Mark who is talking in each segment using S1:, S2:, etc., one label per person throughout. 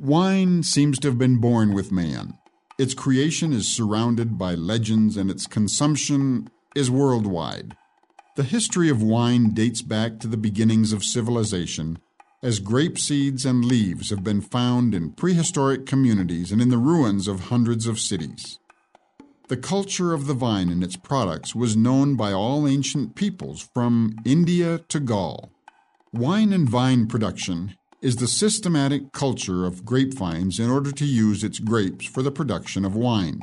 S1: Wine seems to have been born with man. Its creation is surrounded by legends and its consumption is worldwide. The history of wine dates back to the beginnings of civilization, as grape seeds and leaves have been found in prehistoric communities and in the ruins of hundreds of cities. The culture of the vine and its products was known by all ancient peoples from India to Gaul. Wine and vine production is the systematic culture of grapevines in order to use its grapes for the production of wine.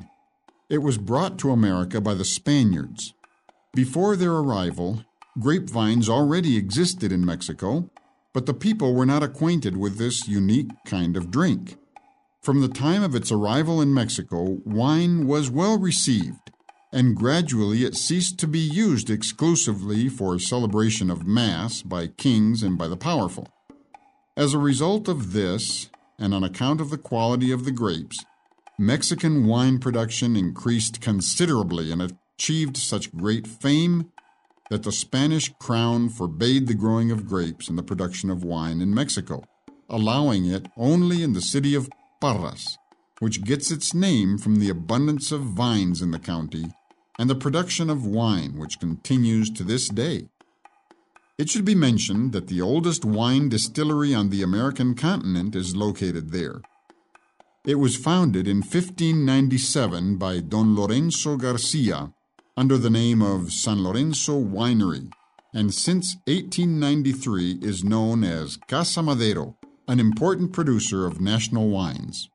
S1: It was brought to America by the Spaniards. Before their arrival, grapevines already existed in Mexico, but the people were not acquainted with this unique kind of drink. From the time of its arrival in Mexico, wine was well received, and gradually it ceased to be used exclusively for celebration of Mass by kings and by the powerful. As a result of this, and on account of the quality of the grapes, Mexican wine production increased considerably and achieved such great fame that the Spanish crown forbade the growing of grapes and the production of wine in Mexico, allowing it only in the city of Parras, which gets its name from the abundance of vines in the county and the production of wine, which continues to this day. It should be mentioned that the oldest wine distillery on the American continent is located there. It was founded in 1597 by Don Lorenzo Garcia under the name of San Lorenzo Winery, and since 1893 is known as Casa Madero, an important producer of national wines.